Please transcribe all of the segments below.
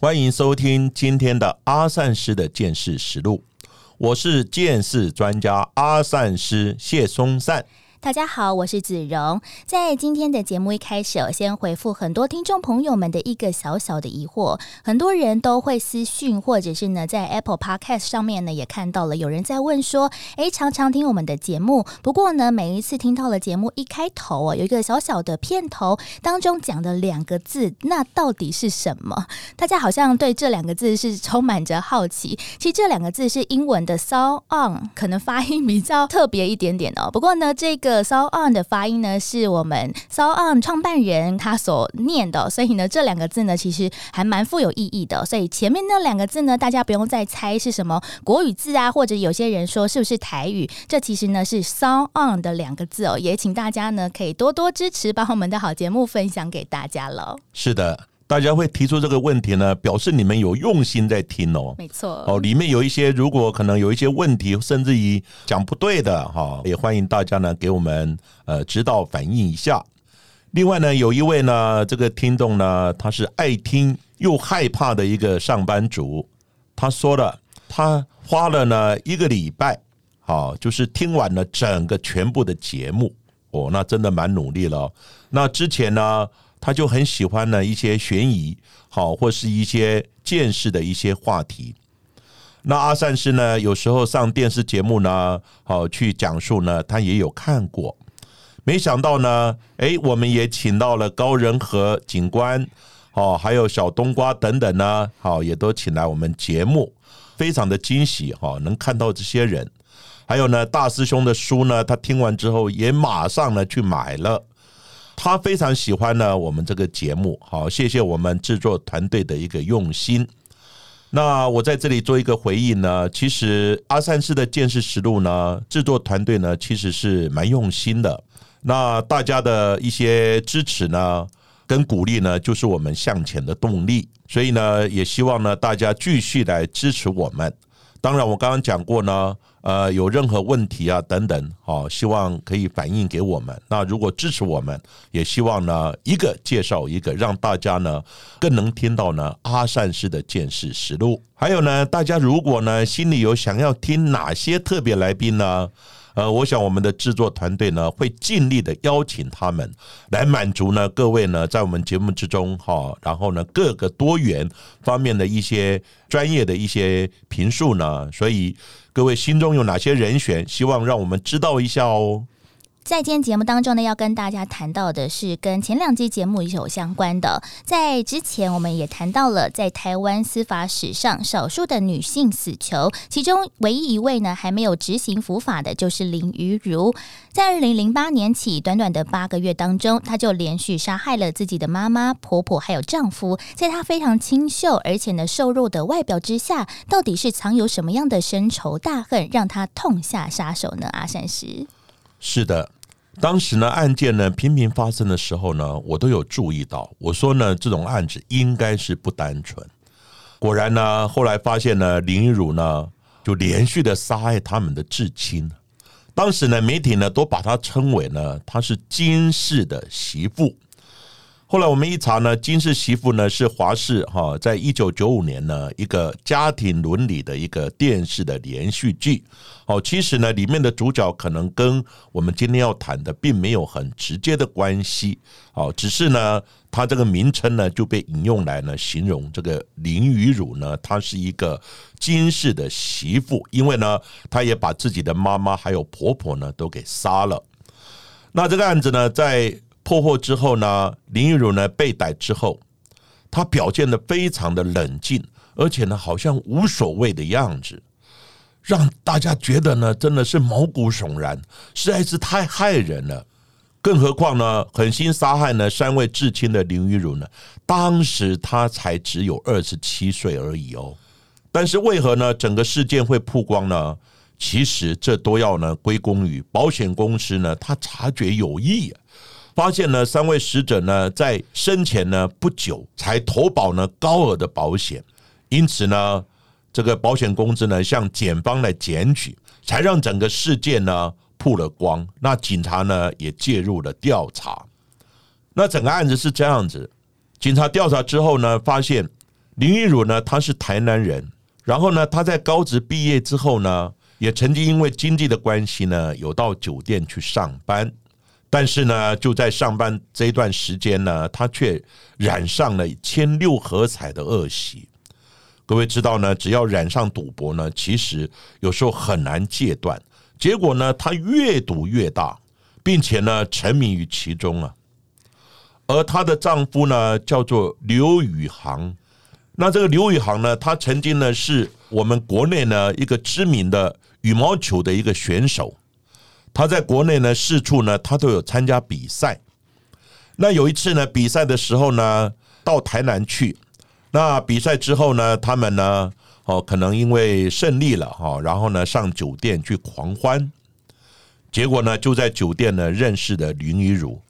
欢迎收听今天的阿善师的见识实录。我是见识专家阿善师谢松善。大家好，我是子荣。在今天的节目一开始，我先回复很多听众朋友们的一个小小的疑惑。很多人都会私讯，或者是呢，在 Apple Podcast 上面呢，也看到了有人在问说：“诶，常常听我们的节目，不过呢，每一次听到了节目一开头啊，有一个小小的片头当中讲的两个字，那到底是什么？大家好像对这两个字是充满着好奇。其实这两个字是英文的 “so on”，可能发音比较特别一点点哦。不过呢，这个。个 “so on” 的发音呢，是我们 “so on” 创办人他所念的，所以呢，这两个字呢，其实还蛮富有意义的。所以前面那两个字呢，大家不用再猜是什么国语字啊，或者有些人说是不是台语，这其实呢是 “so on” 的两个字哦。也请大家呢可以多多支持，把我们的好节目分享给大家了。是的。大家会提出这个问题呢，表示你们有用心在听哦。没错，哦，里面有一些如果可能有一些问题，甚至于讲不对的哈，也欢迎大家呢给我们呃指导反映一下。另外呢，有一位呢这个听众呢，他是爱听又害怕的一个上班族，他说了，他花了呢一个礼拜，好，就是听完了整个全部的节目哦，那真的蛮努力了。那之前呢？他就很喜欢呢一些悬疑，好或是一些见识的一些话题。那阿善师呢，有时候上电视节目呢，好去讲述呢，他也有看过。没想到呢，哎，我们也请到了高仁和警官，哦，还有小冬瓜等等呢，好，也都请来我们节目，非常的惊喜哈，能看到这些人。还有呢，大师兄的书呢，他听完之后也马上呢去买了。他非常喜欢呢，我们这个节目，好，谢谢我们制作团队的一个用心。那我在这里做一个回应呢，其实阿三师的见识实录呢，制作团队呢其实是蛮用心的。那大家的一些支持呢，跟鼓励呢，就是我们向前的动力。所以呢，也希望呢大家继续来支持我们。当然，我刚刚讲过呢。呃，有任何问题啊等等，好，希望可以反映给我们。那如果支持我们，也希望呢一个介绍一个，让大家呢更能听到呢阿善师的见识实录。还有呢，大家如果呢心里有想要听哪些特别来宾呢？呃，我想我们的制作团队呢会尽力的邀请他们来满足呢各位呢在我们节目之中哈，然后呢各个多元方面的一些专业的一些评述呢，所以各位心中有哪些人选，希望让我们知道一下哦。在今天节目当中呢，要跟大家谈到的是跟前两集节目有相关的。在之前，我们也谈到了在台湾司法史上少数的女性死囚，其中唯一一位呢还没有执行伏法的，就是林于如。在二零零八年起，短短的八个月当中，她就连续杀害了自己的妈妈、婆婆还有丈夫。在她非常清秀而且呢瘦弱的外表之下，到底是藏有什么样的深仇大恨，让她痛下杀手呢？阿善师，是的。当时呢，案件呢频频发生的时候呢，我都有注意到。我说呢，这种案子应该是不单纯。果然呢，后来发现呢，林依如呢就连续的杀害他们的至亲。当时呢，媒体呢都把她称为呢，她是金氏的媳妇。后来我们一查呢，金氏媳妇呢是华氏哈，在一九九五年呢一个家庭伦理的一个电视的连续剧。哦，其实呢里面的主角可能跟我们今天要谈的并没有很直接的关系。哦，只是呢，它这个名称呢就被引用来呢形容这个林雨乳呢，她是一个金氏的媳妇，因为呢，她也把自己的妈妈还有婆婆呢都给杀了。那这个案子呢，在破获之后呢，林玉如呢被逮之后，他表现的非常的冷静，而且呢好像无所谓的样子，让大家觉得呢真的是毛骨悚然，实在是太害人了。更何况呢，狠心杀害呢三位至亲的林玉如呢，当时他才只有二十七岁而已哦。但是为何呢？整个事件会曝光呢？其实这都要呢归功于保险公司呢，他察觉有异，发现呢三位死者呢在生前呢不久才投保呢高额的保险，因此呢这个保险公司呢向检方来检举，才让整个事件呢曝了光。那警察呢也介入了调查。那整个案子是这样子，警察调查之后呢，发现林玉茹呢他是台南人，然后呢他在高职毕业之后呢。也曾经因为经济的关系呢，有到酒店去上班，但是呢，就在上班这一段时间呢，他却染上了签六合彩的恶习。各位知道呢，只要染上赌博呢，其实有时候很难戒断。结果呢，他越赌越大，并且呢，沉迷于其中啊。而她的丈夫呢，叫做刘宇航。那这个刘宇航呢，他曾经呢，是我们国内呢一个知名的。羽毛球的一个选手，他在国内呢四处呢，他都有参加比赛。那有一次呢，比赛的时候呢，到台南去。那比赛之后呢，他们呢，哦，可能因为胜利了哈，然后呢，上酒店去狂欢。结果呢，就在酒店呢认识的林雨茹，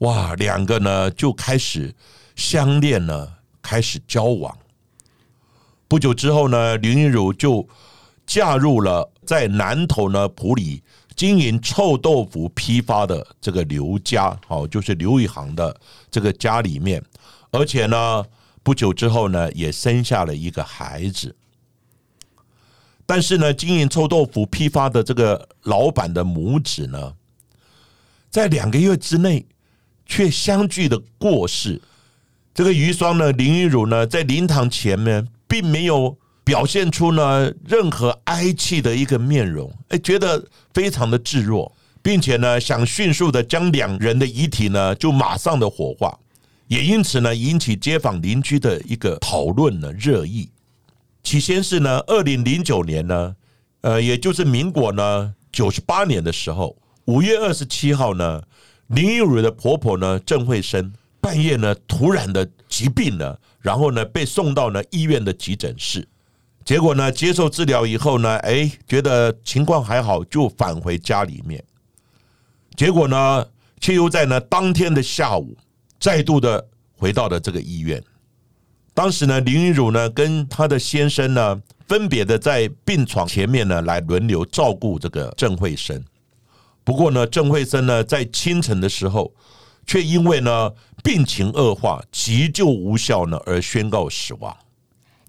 哇，两个呢就开始相恋了，开始交往。不久之后呢，林雨茹就。嫁入了在南头呢埔里经营臭豆腐批发的这个刘家，哦，就是刘宇航的这个家里面，而且呢，不久之后呢，也生下了一个孩子。但是呢，经营臭豆腐批发的这个老板的母子呢，在两个月之内却相继的过世。这个余霜呢，林玉茹呢，在灵堂前面并没有。表现出呢任何哀戚的一个面容，哎，觉得非常的自若，并且呢想迅速的将两人的遗体呢就马上的火化，也因此呢引起街坊邻居的一个讨论呢热议。起先是呢二零零九年呢，呃，也就是民国呢九十八年的时候，五月二十七号呢，林玉蕊的婆婆呢郑慧生半夜呢突然的疾病了，然后呢被送到了医院的急诊室。结果呢，接受治疗以后呢，哎，觉得情况还好，就返回家里面。结果呢，却又在呢当天的下午，再度的回到了这个医院。当时呢，林云茹呢跟她的先生呢，分别的在病床前面呢，来轮流照顾这个郑慧生。不过呢，郑慧生呢，在清晨的时候，却因为呢病情恶化，急救无效呢，而宣告死亡。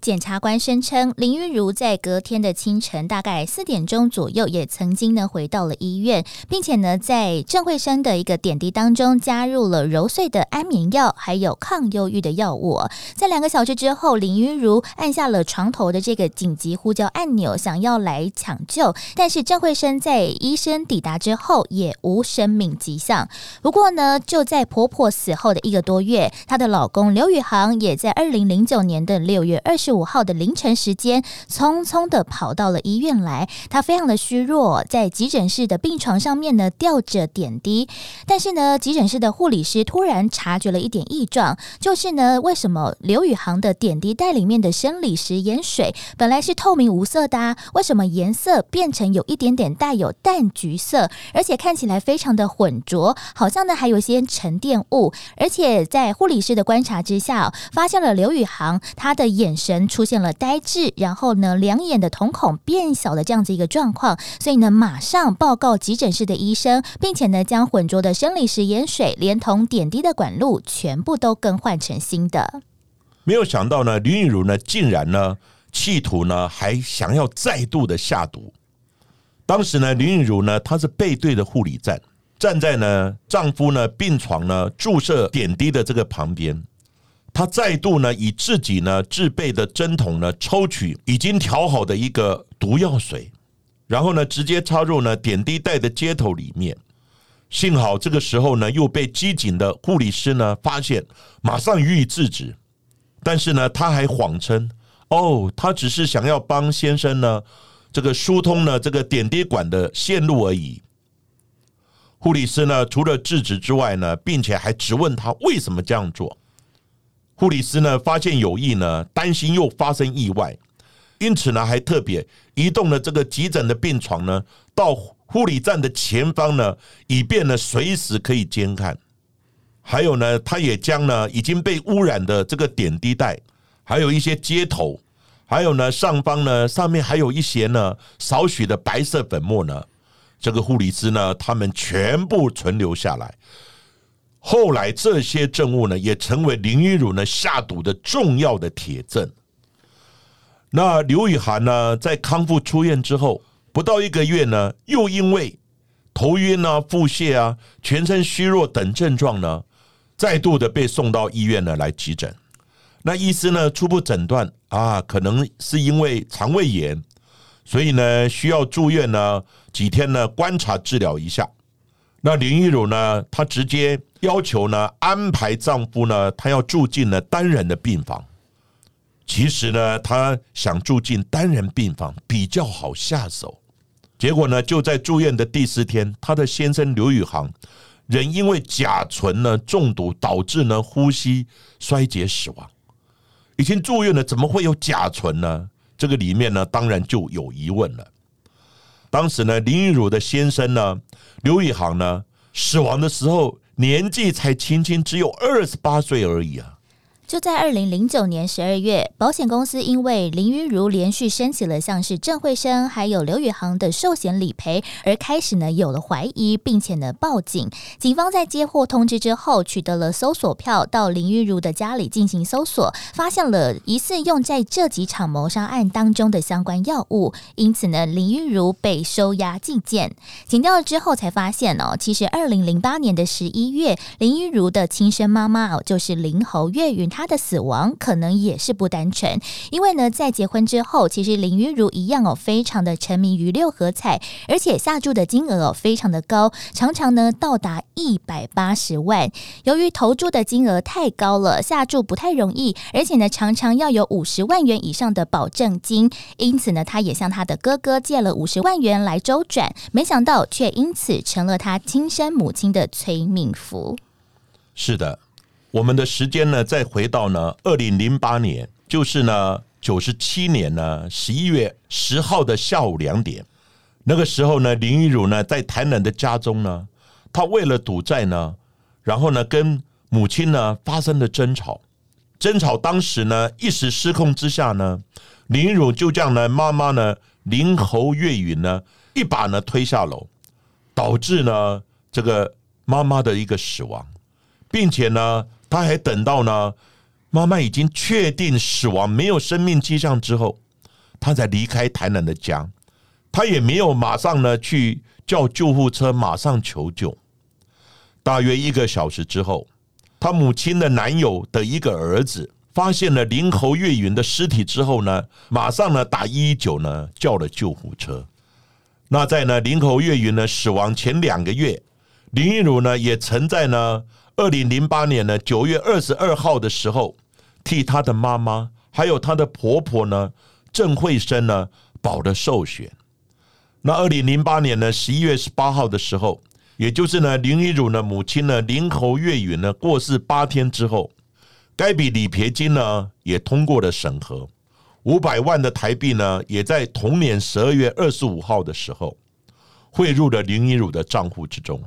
检察官声称，林玉如在隔天的清晨，大概四点钟左右，也曾经呢回到了医院，并且呢在郑慧生的一个点滴当中加入了揉碎的安眠药，还有抗忧郁的药物。在两个小时之后，林玉如按下了床头的这个紧急呼叫按钮，想要来抢救，但是郑慧生在医生抵达之后也无生命迹象。不过呢，就在婆婆死后的一个多月，她的老公刘宇航也在二零零九年的六月二十。五号的凌晨时间，匆匆的跑到了医院来。他非常的虚弱，在急诊室的病床上面呢吊着点滴。但是呢，急诊室的护理师突然察觉了一点异状，就是呢，为什么刘宇航的点滴袋里面的生理食盐水本来是透明无色的，为什么颜色变成有一点点带有淡橘色，而且看起来非常的浑浊，好像呢还有一些沉淀物。而且在护理师的观察之下，发现了刘宇航他的眼神。出现了呆滞，然后呢，两眼的瞳孔变小的这样子一个状况，所以呢，马上报告急诊室的医生，并且呢，将浑浊的生理食盐水连同点滴的管路全部都更换成新的。没有想到呢，林玉如呢，竟然呢，企图呢，还想要再度的下毒。当时呢，林玉如呢，她是背对着护理站，站在呢丈夫呢病床呢注射点滴的这个旁边。他再度呢，以自己呢自备的针筒呢，抽取已经调好的一个毒药水，然后呢，直接插入呢点滴袋的接头里面。幸好这个时候呢，又被机警的护理师呢发现，马上予以制止。但是呢，他还谎称：“哦，他只是想要帮先生呢，这个疏通呢这个点滴管的线路而已。”护理师呢，除了制止之外呢，并且还质问他为什么这样做。护理师呢发现有异呢，担心又发生意外，因此呢，还特别移动了这个急诊的病床呢，到护理站的前方呢，以便呢随时可以监看。还有呢，他也将呢已经被污染的这个点滴袋，还有一些接头，还有呢上方呢上面还有一些呢少许的白色粉末呢，这个护理师呢他们全部存留下来。后来这些证物呢，也成为林玉如呢下毒的重要的铁证。那刘雨涵呢，在康复出院之后，不到一个月呢，又因为头晕啊、腹泻啊、全身虚弱等症状呢，再度的被送到医院呢来急诊。那医师呢初步诊断啊，可能是因为肠胃炎，所以呢需要住院呢几天呢观察治疗一下。那林玉如呢，她直接要求呢安排丈夫呢，她要住进了单人的病房。其实呢，她想住进单人病房比较好下手。结果呢，就在住院的第四天，她的先生刘宇航人因为甲醇呢中毒，导致呢呼吸衰竭死亡。已经住院了，怎么会有甲醇呢？这个里面呢，当然就有疑问了。当时呢，林玉如的先生呢，刘宇航呢，死亡的时候年纪才轻轻，只有二十八岁而已啊。就在二零零九年十二月，保险公司因为林玉如连续申请了像是郑慧生还有刘宇航的寿险理赔，而开始呢有了怀疑，并且呢报警。警方在接获通知之后，取得了搜索票，到林玉如的家里进行搜索，发现了疑似用在这几场谋杀案当中的相关药物，因此呢林玉如被收押禁见。警调了之后才发现哦，其实二零零八年的十一月，林玉如的亲生妈妈哦就是林侯月云。他的死亡可能也是不单纯，因为呢，在结婚之后，其实林玉如一样哦，非常的沉迷于六合彩，而且下注的金额哦非常的高，常常呢到达一百八十万。由于投注的金额太高了，下注不太容易，而且呢常常要有五十万元以上的保证金，因此呢，他也向他的哥哥借了五十万元来周转，没想到却因此成了他亲生母亲的催命符。是的。我们的时间呢，再回到呢，二零零八年，就是呢九十七年呢十一月十号的下午两点，那个时候呢，林玉如呢在台南的家中呢，她为了赌债呢，然后呢跟母亲呢发生了争吵，争吵当时呢一时失控之下呢，林玉如就这样呢妈妈呢林侯月云呢一把呢推下楼，导致呢这个妈妈的一个死亡，并且呢。他还等到呢，妈妈已经确定死亡、没有生命迹象之后，他才离开台南的家。他也没有马上呢去叫救护车，马上求救。大约一个小时之后，他母亲的男友的一个儿子发现了林侯月云的尸体之后呢，马上呢打一一九呢叫了救护车。那在呢林侯月云呢死亡前两个月，林玉如呢也曾在呢。二零零八年呢，九月二十二号的时候，替他的妈妈还有他的婆婆呢，郑慧生呢保的寿险。那二零零八年呢，十一月十八号的时候，也就是呢林玉茹呢母亲呢林侯月允呢过世八天之后，该笔理赔金呢也通过了审核，五百万的台币呢，也在同年十二月二十五号的时候汇入了林玉茹的账户之中。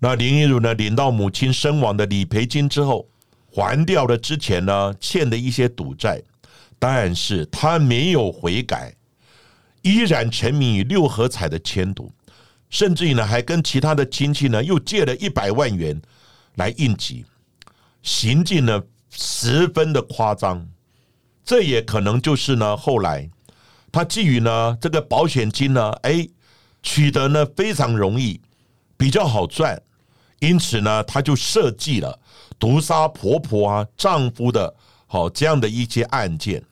那林依如呢，领到母亲身亡的理赔金之后，还掉了之前呢欠的一些赌债，但是他没有悔改，依然沉迷于六合彩的签赌，甚至于呢还跟其他的亲戚呢又借了一百万元来应急，行径呢十分的夸张，这也可能就是呢后来他基于呢这个保险金呢，哎取得呢非常容易，比较好赚。因此呢，她就设计了毒杀婆婆啊、丈夫的好这样的一些案件。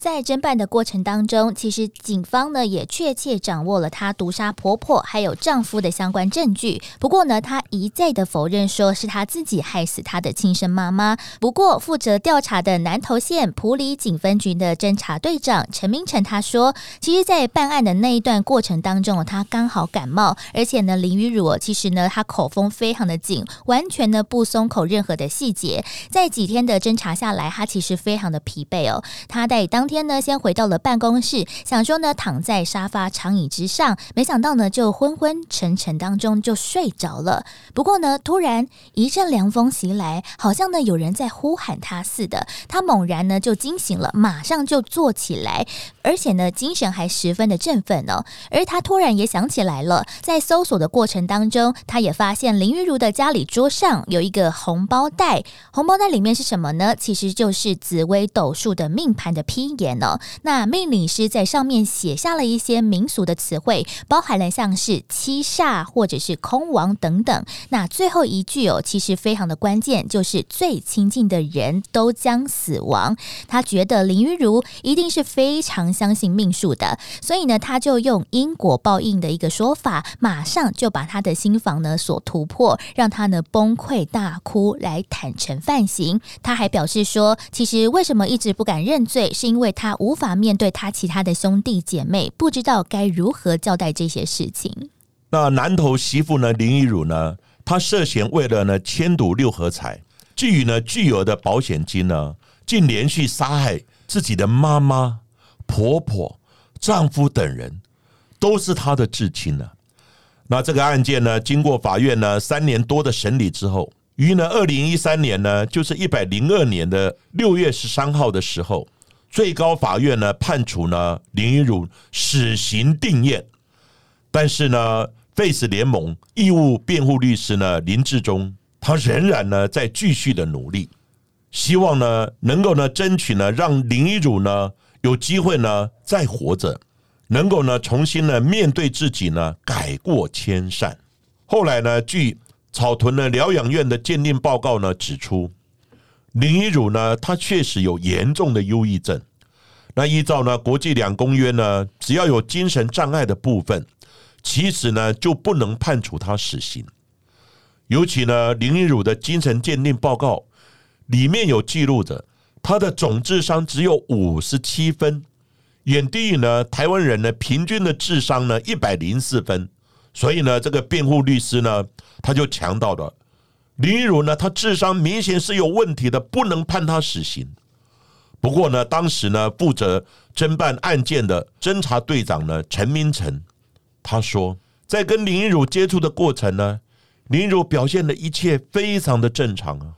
在侦办的过程当中，其实警方呢也确切掌握了她毒杀婆婆还有丈夫的相关证据。不过呢，她一再的否认说是她自己害死她的亲生妈妈。不过，负责调查的南投县埔里警分局的侦查队长陈明成他说，其实，在办案的那一段过程当中，他刚好感冒，而且呢，林雨茹其实呢，他口风非常的紧，完全呢不松口任何的细节。在几天的侦查下来，他其实非常的疲惫哦。他在当天呢，先回到了办公室，想说呢，躺在沙发长椅之上，没想到呢，就昏昏沉沉当中就睡着了。不过呢，突然一阵凉风袭来，好像呢有人在呼喊他似的，他猛然呢就惊醒了，马上就坐起来，而且呢精神还十分的振奋哦。而他突然也想起来了，在搜索的过程当中，他也发现林玉如的家里桌上有一个红包袋，红包袋里面是什么呢？其实就是紫薇斗数的命盘的批言哦。那命理师在上面写下了一些民俗的词汇，包含了像是七煞或者是空亡等等。那最后一句哦，其实非常的关键，就是最亲近的人都将死亡。他觉得林玉如一定是非常相信命数的，所以呢，他就用因果报应的一个说法，马上就把他的心房呢所突破，让他呢崩溃大哭，来坦诚犯行。他还表示说，其实为什么一直不敢认罪，是因为他无法面对他其他的兄弟姐妹，不知道该如何交代这些事情。那南头媳妇呢，林依如呢，她涉嫌为了呢迁赌六合彩，基于呢巨额的保险金呢，竟连续杀害自己的妈妈、婆婆、丈夫等人，都是她的至亲呢。那这个案件呢，经过法院呢三年多的审理之后，于呢二零一三年呢，就是一百零二年的六月十三号的时候，最高法院呢判处呢林依如死刑定验，但是呢。Face 联盟义务辩护律师呢林志忠，他仍然呢在继续的努力，希望呢能够呢争取呢让林依儒呢有机会呢再活着，能够呢重新呢面对自己呢改过迁善。后来呢，据草屯的疗养院的鉴定报告呢指出，林依儒呢他确实有严重的忧郁症。那依照呢国际两公约呢，只要有精神障碍的部分。其实呢，就不能判处他死刑。尤其呢，林依儒的精神鉴定报告里面有记录着他的总智商只有五十七分，远低于呢台湾人呢平均的智商呢一百零四分。所以呢，这个辩护律师呢，他就强调了林一儒呢，他智商明显是有问题的，不能判他死刑。不过呢，当时呢，负责侦办案件的侦查队长呢，陈明成。他说，在跟林一儒接触的过程呢，林一儒表现的一切非常的正常啊。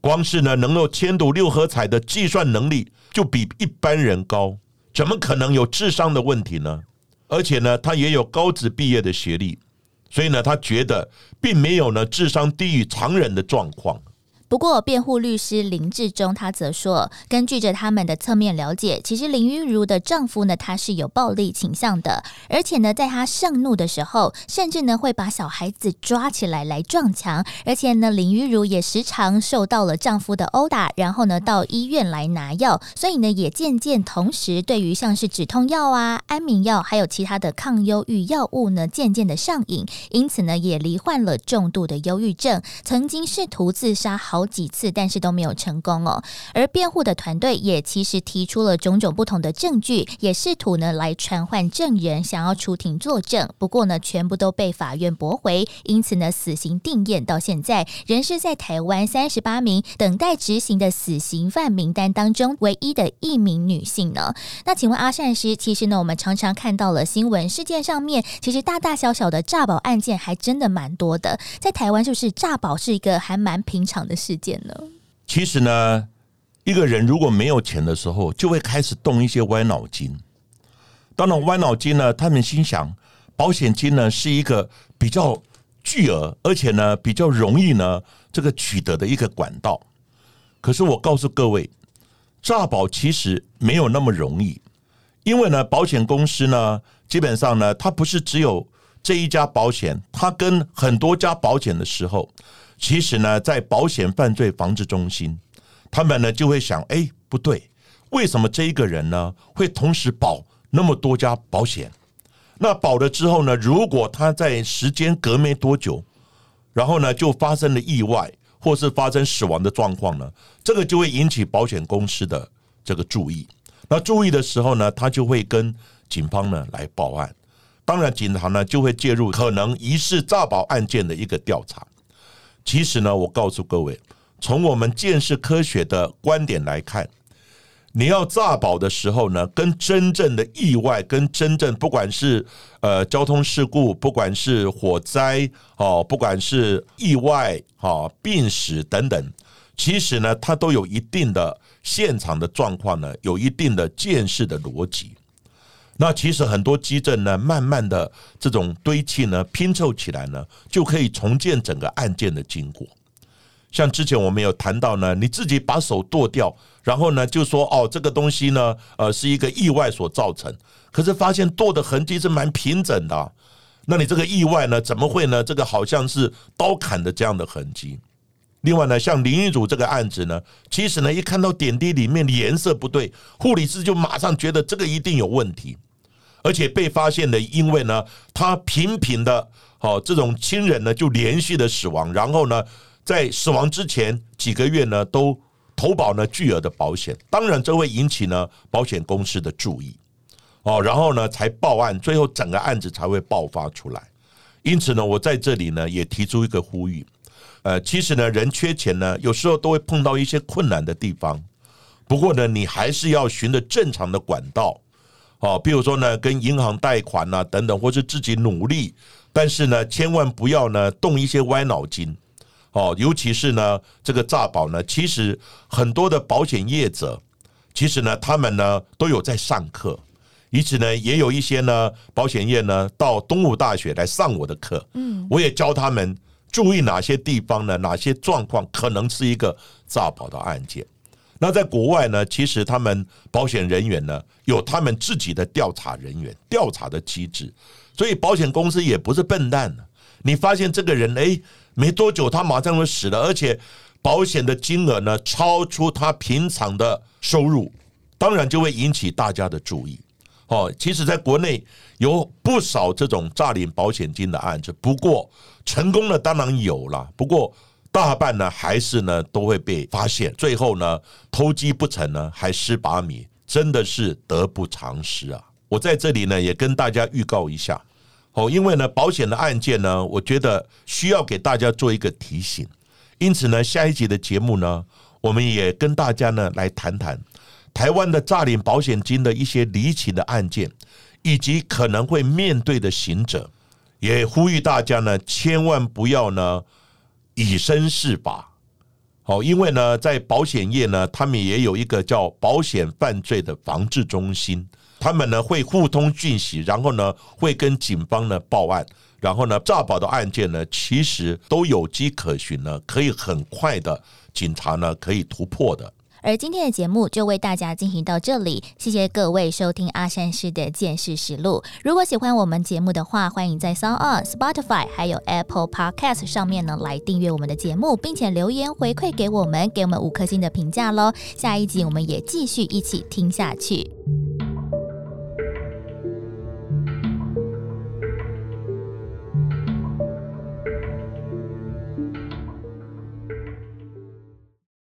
光是呢能够签赌六合彩的计算能力就比一般人高，怎么可能有智商的问题呢？而且呢，他也有高职毕业的学历，所以呢，他觉得并没有呢智商低于常人的状况。不过，辩护律师林志忠他则说，根据着他们的侧面了解，其实林玉如的丈夫呢，他是有暴力倾向的，而且呢，在他盛怒的时候，甚至呢会把小孩子抓起来来撞墙，而且呢，林玉如也时常受到了丈夫的殴打，然后呢到医院来拿药，所以呢也渐渐同时对于像是止痛药啊、安眠药，还有其他的抗忧郁药物呢，渐渐的上瘾，因此呢也罹患了重度的忧郁症，曾经试图自杀好。几次，但是都没有成功哦。而辩护的团队也其实提出了种种不同的证据，也试图呢来传唤证人，想要出庭作证。不过呢，全部都被法院驳回。因此呢，死刑定验到现在仍是在台湾三十八名等待执行的死刑犯名单当中唯一的一名女性呢。那请问阿善师，其实呢，我们常常看到了新闻事件上面，其实大大小小的诈保案件还真的蛮多的。在台湾，就是诈保是一个还蛮平常的事。事件呢？其实呢，一个人如果没有钱的时候，就会开始动一些歪脑筋。当然，歪脑筋呢，他们心想，保险金呢是一个比较巨额，而且呢比较容易呢这个取得的一个管道。可是我告诉各位，诈保其实没有那么容易，因为呢，保险公司呢，基本上呢，它不是只有这一家保险，它跟很多家保险的时候。其实呢，在保险犯罪防治中心，他们呢就会想：哎，不对，为什么这一个人呢会同时保那么多家保险？那保了之后呢，如果他在时间隔没多久，然后呢就发生了意外，或是发生死亡的状况呢，这个就会引起保险公司的这个注意。那注意的时候呢，他就会跟警方呢来报案。当然，警察呢就会介入可能疑似诈保案件的一个调查。其实呢，我告诉各位，从我们见识科学的观点来看，你要诈保的时候呢，跟真正的意外，跟真正不管是呃交通事故，不管是火灾哦，不管是意外哦，病史等等，其实呢，它都有一定的现场的状况呢，有一定的见识的逻辑。那其实很多基证呢，慢慢的这种堆砌呢，拼凑起来呢，就可以重建整个案件的经过。像之前我们有谈到呢，你自己把手剁掉，然后呢就说哦，这个东西呢，呃，是一个意外所造成。可是发现剁的痕迹是蛮平整的，那你这个意外呢，怎么会呢？这个好像是刀砍的这样的痕迹。另外呢，像林玉祖这个案子呢，其实呢，一看到点滴里面的颜色不对，护理师就马上觉得这个一定有问题，而且被发现的，因为呢，他频频的，好这种亲人呢就连续的死亡，然后呢。在死亡之前几个月呢，都投保呢巨额的保险，当然这会引起呢保险公司的注意哦，然后呢才报案，最后整个案子才会爆发出来。因此呢，我在这里呢也提出一个呼吁，呃，其实呢人缺钱呢，有时候都会碰到一些困难的地方，不过呢你还是要循着正常的管道，哦，比如说呢跟银行贷款啊等等，或是自己努力，但是呢千万不要呢动一些歪脑筋。哦，尤其是呢，这个诈保呢，其实很多的保险业者，其实呢，他们呢都有在上课，因此呢，也有一些呢保险业呢到东吴大学来上我的课，嗯，我也教他们注意哪些地方呢，哪些状况可能是一个诈保的案件。那在国外呢，其实他们保险人员呢有他们自己的调查人员调查的机制，所以保险公司也不是笨蛋你发现这个人，哎。没多久，他马上就死了，而且保险的金额呢超出他平常的收入，当然就会引起大家的注意。哦，其实，在国内有不少这种诈领保险金的案子，不过成功的当然有了，不过大半呢还是呢都会被发现，最后呢偷鸡不成呢还失把米，真的是得不偿失啊！我在这里呢也跟大家预告一下。哦，因为呢，保险的案件呢，我觉得需要给大家做一个提醒，因此呢，下一集的节目呢，我们也跟大家呢来谈谈台湾的诈领保险金的一些离奇的案件，以及可能会面对的行者，也呼吁大家呢，千万不要呢以身试法。好，因为呢，在保险业呢，他们也有一个叫保险犯罪的防治中心。他们呢会互通讯息，然后呢会跟警方呢报案，然后呢诈保的案件呢其实都有迹可循呢，可以很快的警察呢可以突破的。而今天的节目就为大家进行到这里，谢谢各位收听阿山师的见识实录。如果喜欢我们节目的话，欢迎在 Sound On、Spotify 还有 Apple Podcast 上面呢来订阅我们的节目，并且留言回馈给我们，给我们五颗星的评价喽。下一集我们也继续一起听下去。